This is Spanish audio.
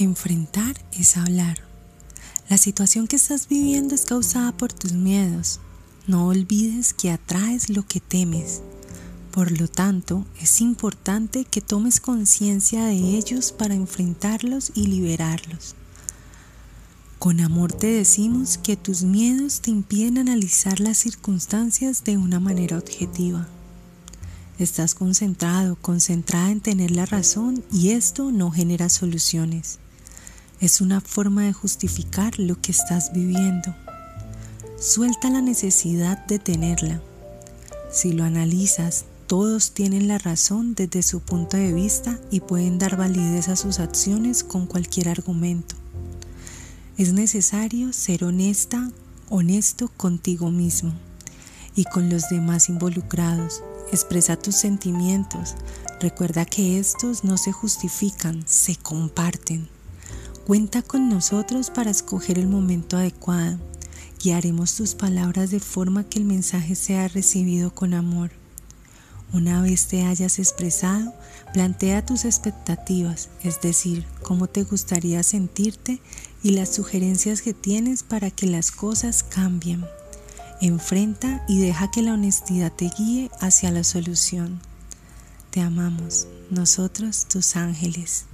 Enfrentar es hablar. La situación que estás viviendo es causada por tus miedos. No olvides que atraes lo que temes. Por lo tanto, es importante que tomes conciencia de ellos para enfrentarlos y liberarlos. Con amor te decimos que tus miedos te impiden analizar las circunstancias de una manera objetiva. Estás concentrado, concentrada en tener la razón y esto no genera soluciones. Es una forma de justificar lo que estás viviendo. Suelta la necesidad de tenerla. Si lo analizas, todos tienen la razón desde su punto de vista y pueden dar validez a sus acciones con cualquier argumento. Es necesario ser honesta, honesto contigo mismo y con los demás involucrados. Expresa tus sentimientos. Recuerda que estos no se justifican, se comparten. Cuenta con nosotros para escoger el momento adecuado. Guiaremos tus palabras de forma que el mensaje sea recibido con amor. Una vez te hayas expresado, plantea tus expectativas, es decir, cómo te gustaría sentirte y las sugerencias que tienes para que las cosas cambien. Enfrenta y deja que la honestidad te guíe hacia la solución. Te amamos, nosotros tus ángeles.